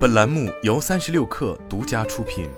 本栏目由三十六氪独家出品。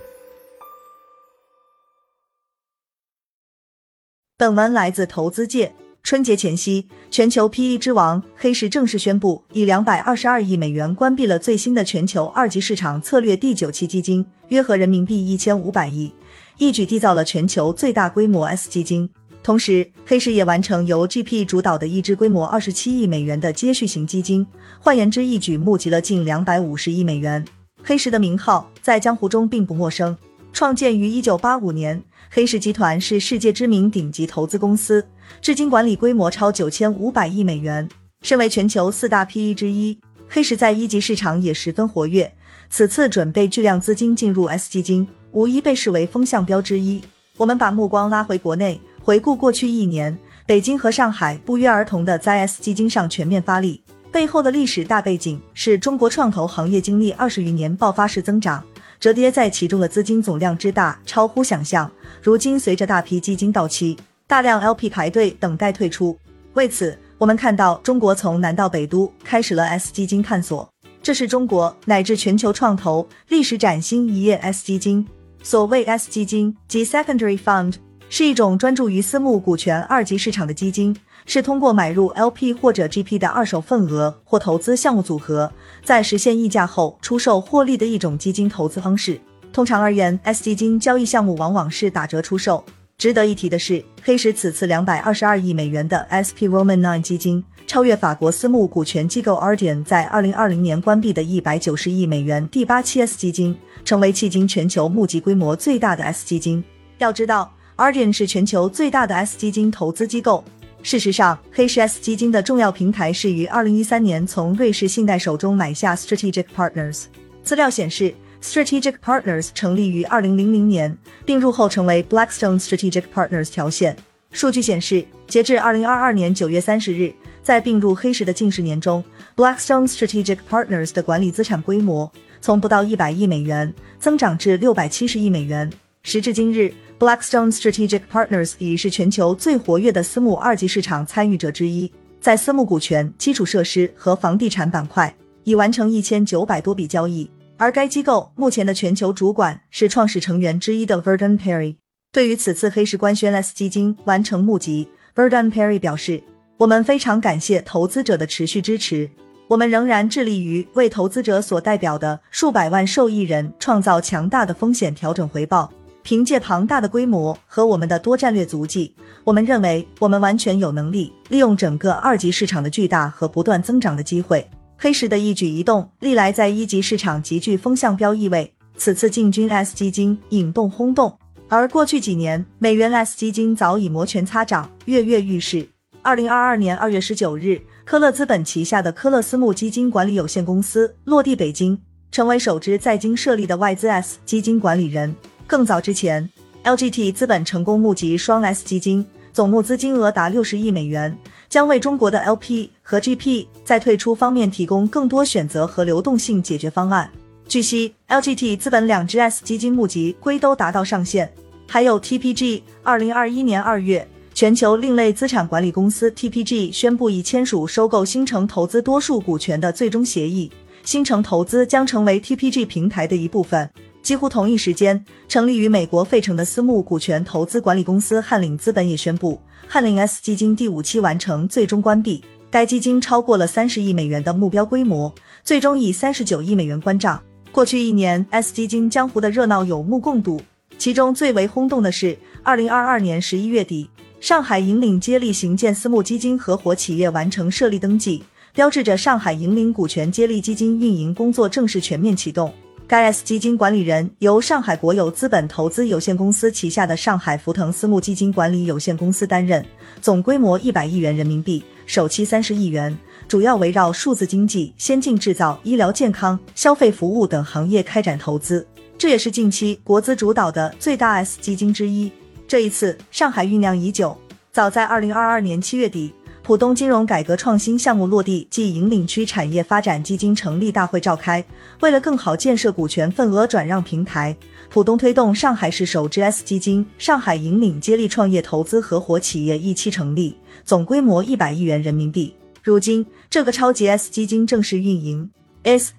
本文来自投资界。春节前夕，全球 PE 之王黑石正式宣布，以两百二十二亿美元关闭了最新的全球二级市场策略第九期基金，约合人民币一千五百亿，一举缔造了全球最大规模 S 基金。同时，黑石也完成由 GP 主导的一支规模二十七亿美元的接续型基金，换言之，一举募集了近两百五十亿美元。黑石的名号在江湖中并不陌生，创建于一九八五年。黑石集团是世界知名顶级投资公司，至今管理规模超九千五百亿美元。身为全球四大 PE 之一，黑石在一级市场也十分活跃。此次准备巨量资金进入 S 基金，无疑被视为风向标之一。我们把目光拉回国内，回顾过去一年，北京和上海不约而同的在 S 基金上全面发力，背后的历史大背景是中国创投行业经历二十余年爆发式增长。折叠在其中的资金总量之大，超乎想象。如今，随着大批基金到期，大量 LP 排队等待退出。为此，我们看到中国从南到北都开始了 S 基金探索。这是中国乃至全球创投历史崭新一页。S 基金，所谓 S 基金即 Secondary Fund，是一种专注于私募股权二级市场的基金。是通过买入 LP 或者 GP 的二手份额或投资项目组合，在实现溢价后出售获利的一种基金投资方式。通常而言，S 基金交易项目往往是打折出售。值得一提的是，黑石此次两百二十二亿美元的 SP Roman Nine 基金，超越法国私募股权机构 Ardian 在二零二零年关闭的一百九十亿美元第八期 S 基金，成为迄今全球募集规模最大的 S 基金。要知道，Ardian 是全球最大的 S 基金投资机构。事实上，黑石 S 基金的重要平台是于二零一三年从瑞士信贷手中买下 Strategic Partners。资料显示，Strategic Partners 成立于二零零零年，并入后成为 Blackstone Strategic Partners 条线。数据显示，截至二零二二年九月三十日，在并入黑石的近十年中，Blackstone Strategic Partners 的管理资产规模从不到一百亿美元增长至六百七十亿美元。时至今日。Blackstone Strategic Partners 已是全球最活跃的私募二级市场参与者之一，在私募股权、基础设施和房地产板块已完成一千九百多笔交易。而该机构目前的全球主管是创始成员之一的 Verdun Perry。对于此次黑石官宣 S 基金完成募集，Verdun Perry 表示：“我们非常感谢投资者的持续支持，我们仍然致力于为投资者所代表的数百万受益人创造强大的风险调整回报。”凭借庞大的规模和我们的多战略足迹，我们认为我们完全有能力利用整个二级市场的巨大和不断增长的机会。黑石的一举一动历来在一级市场极具风向标意味，此次进军 S 基金引动轰动。而过去几年，美元 S 基金早已摩拳擦掌，跃跃欲试。二零二二年二月十九日，科勒资本旗下的科勒私募基金管理有限公司落地北京，成为首支在京设立的外资 S 基金管理人。更早之前，LGT 资本成功募集双 S 基金，总募资金额达六十亿美元，将为中国的 LP 和 GP 在退出方面提供更多选择和流动性解决方案。据悉，LGT 资本两支 S 基金募集规都达到上限。还有 TPG，二零二一年二月，全球另类资产管理公司 TPG 宣布已签署收购新城投资多数股权的最终协议，新城投资将成为 TPG 平台的一部分。几乎同一时间，成立于美国费城的私募股权投资管理公司汉领资本也宣布，汉领 S 基金第五期完成最终关闭。该基金超过了三十亿美元的目标规模，最终以三十九亿美元关账。过去一年，S 基金江湖的热闹有目共睹。其中最为轰动的是，二零二二年十一月底，上海引领接力行建私募基金合伙企业完成设立登记，标志着上海引领股权接力基金运营工作正式全面启动。该 S 基金管理人由上海国有资本投资有限公司旗下的上海福腾私募基金管理有限公司担任，总规模一百亿元人民币，首期三十亿元，主要围绕数字经济、先进制造、医疗健康、消费服务等行业开展投资。这也是近期国资主导的最大 S 基金之一。这一次，上海酝酿已久，早在二零二二年七月底。浦东金融改革创新项目落地暨引领区产业发展基金成立大会召开。为了更好建设股权份额转让平台，浦东推动上海市首支 S 基金上海引领接力创业投资合伙企业一期成立，总规模一百亿元人民币。如今，这个超级 S 基金正式运营。S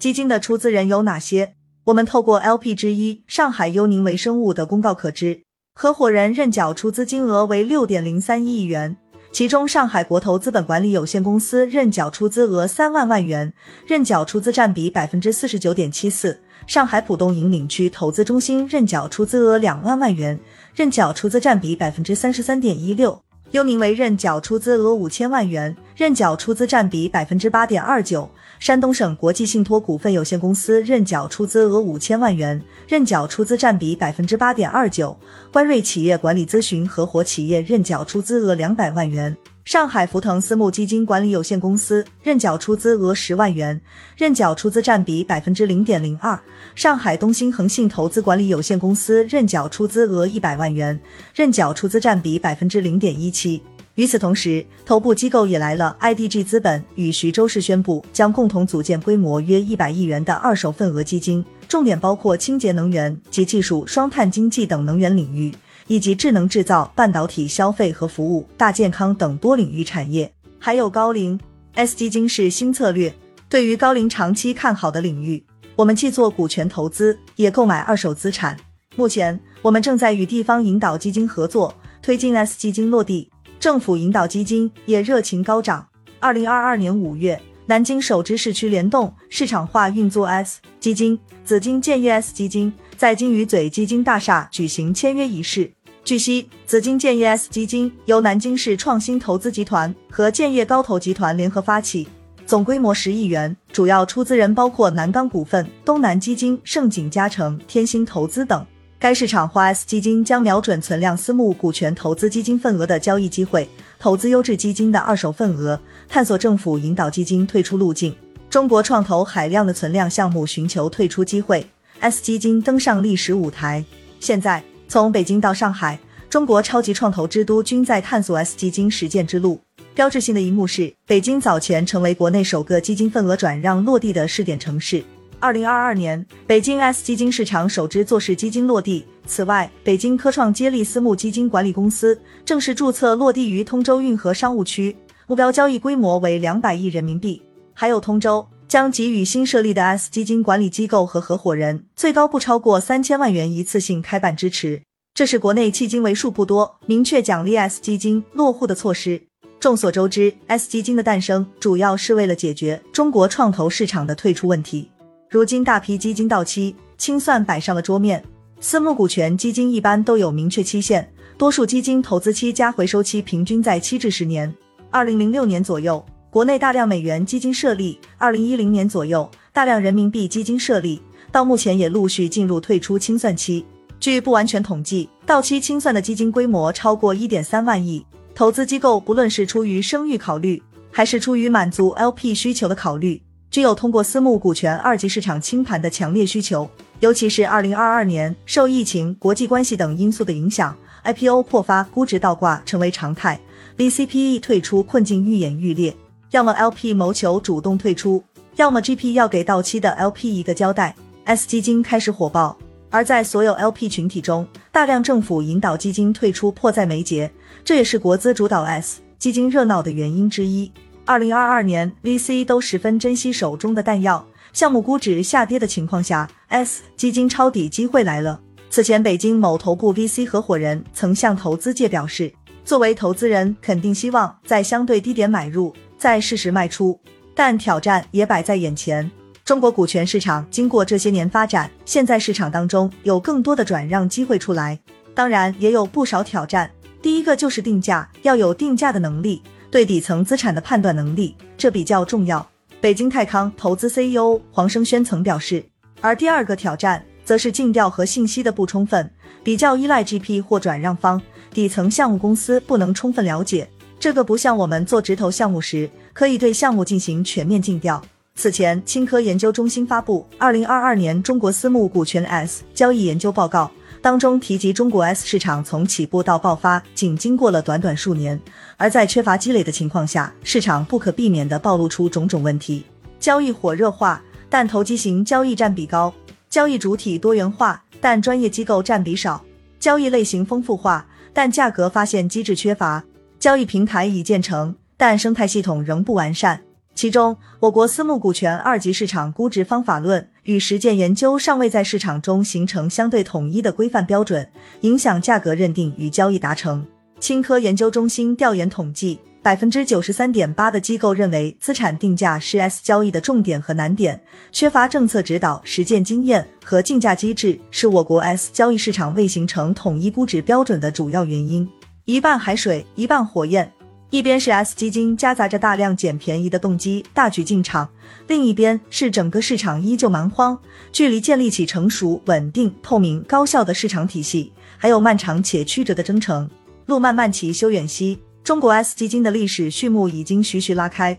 基金的出资人有哪些？我们透过 LP 之一上海优宁微生物的公告可知，合伙人认缴出资金额为六点零三亿元，其中上海国投资本管理有限公司认缴出资额三万万元，认缴出资占比百分之四十九点七四；上海浦东引领区投资中心认缴出资额两万万元，认缴出资占比百分之三十三点一六；优宁为认缴出资额五千万元，认缴出资占比百分之八点二九。山东省国际信托股份有限公司认缴出资额五千万元，认缴出资占比百分之八点二九。关瑞企业管理咨询合伙企业认缴出资额两百万元。上海福腾私募基金管理有限公司认缴出资额十万元，认缴出资占比百分之零点零二。上海东兴恒信投资管理有限公司认缴出资额一百万元，认缴出资占比百分之零点一七。与此同时，头部机构也来了。IDG 资本与徐州市宣布，将共同组建规模约一百亿元的二手份额基金，重点包括清洁能源及技术、双碳经济等能源领域，以及智能制造、半导体、消费和服务、大健康等多领域产业。还有高龄 S 基金是新策略，对于高龄长期看好的领域，我们既做股权投资，也购买二手资产。目前，我们正在与地方引导基金合作，推进 S 基金落地。政府引导基金也热情高涨。二零二二年五月，南京首支市区联动市场化运作 S 基金紫金建业 S 基金在金鱼嘴基金大厦举行签约仪式。据悉，紫金建业 S 基金由南京市创新投资集团和建业高投集团联合发起，总规模十亿元，主要出资人包括南钢股份、东南基金、盛景嘉诚、天星投资等。该市场化 S 基金将瞄准存量私募股权投资基金份额的交易机会，投资优质基金的二手份额，探索政府引导基金退出路径。中国创投海量的存量项目寻求退出机会，S 基金登上历史舞台。现在，从北京到上海，中国超级创投之都均在探索 S 基金实践之路。标志性的一幕是，北京早前成为国内首个基金份额转让落地的试点城市。二零二二年，北京 S 基金市场首支做市基金落地。此外，北京科创接力私募基金管理公司正式注册落地于通州运河商务区，目标交易规模为两百亿人民币。还有通州将给予新设立的 S 基金管理机构和合伙人最高不超过三千万元一次性开办支持，这是国内迄今为数不多明确奖励 S 基金落户的措施。众所周知，S 基金的诞生主要是为了解决中国创投市场的退出问题。如今大批基金到期，清算摆上了桌面。私募股权基金一般都有明确期限，多数基金投资期加回收期平均在七至十年。二零零六年左右，国内大量美元基金设立；二零一零年左右，大量人民币基金设立，到目前也陆续进入退出清算期。据不完全统计，到期清算的基金规模超过一点三万亿。投资机构不论是出于声誉考虑，还是出于满足 LP 需求的考虑。具有通过私募股权二级市场清盘的强烈需求，尤其是二零二二年受疫情、国际关系等因素的影响，IPO 破发、估值倒挂成为常态，VCPE 退出困境愈演愈烈。要么 LP 谋求主动退出，要么 GP 要给到期的 LP 一个交代。S 基金开始火爆，而在所有 LP 群体中，大量政府引导基金退出迫在眉睫，这也是国资主导 S 基金热闹的原因之一。二零二二年，VC 都十分珍惜手中的弹药。项目估值下跌的情况下，S 基金抄底机会来了。此前，北京某头部 VC 合伙人曾向投资界表示，作为投资人，肯定希望在相对低点买入，再适时卖出。但挑战也摆在眼前。中国股权市场经过这些年发展，现在市场当中有更多的转让机会出来，当然也有不少挑战。第一个就是定价，要有定价的能力。对底层资产的判断能力，这比较重要。北京泰康投资 CEO 黄生轩曾表示，而第二个挑战则是尽调和信息的不充分，比较依赖 GP 或转让方，底层项目公司不能充分了解。这个不像我们做直投项目时，可以对项目进行全面尽调。此前，青科研究中心发布《二零二二年中国私募股权 S 交易研究报告》。当中提及，中国 S 市场从起步到爆发，仅经过了短短数年，而在缺乏积累的情况下，市场不可避免地暴露出种种问题。交易火热化，但投机型交易占比高；交易主体多元化，但专业机构占比少；交易类型丰富化，但价格发现机制缺乏；交易平台已建成，但生态系统仍不完善。其中，我国私募股权二级市场估值方法论与实践研究尚未在市场中形成相对统一的规范标准，影响价格认定与交易达成。青科研究中心调研统计，百分之九十三点八的机构认为资产定价是 S 交易的重点和难点，缺乏政策指导、实践经验和竞价机制是我国 S 交易市场未形成统一估值标准的主要原因。一半海水，一半火焰。一边是 S 基金夹杂着大量捡便宜的动机大举进场，另一边是整个市场依旧蛮荒，距离建立起成熟、稳定、透明、高效的市场体系还有漫长且曲折的征程。路漫漫其修远兮，中国 S 基金的历史序幕已经徐徐拉开。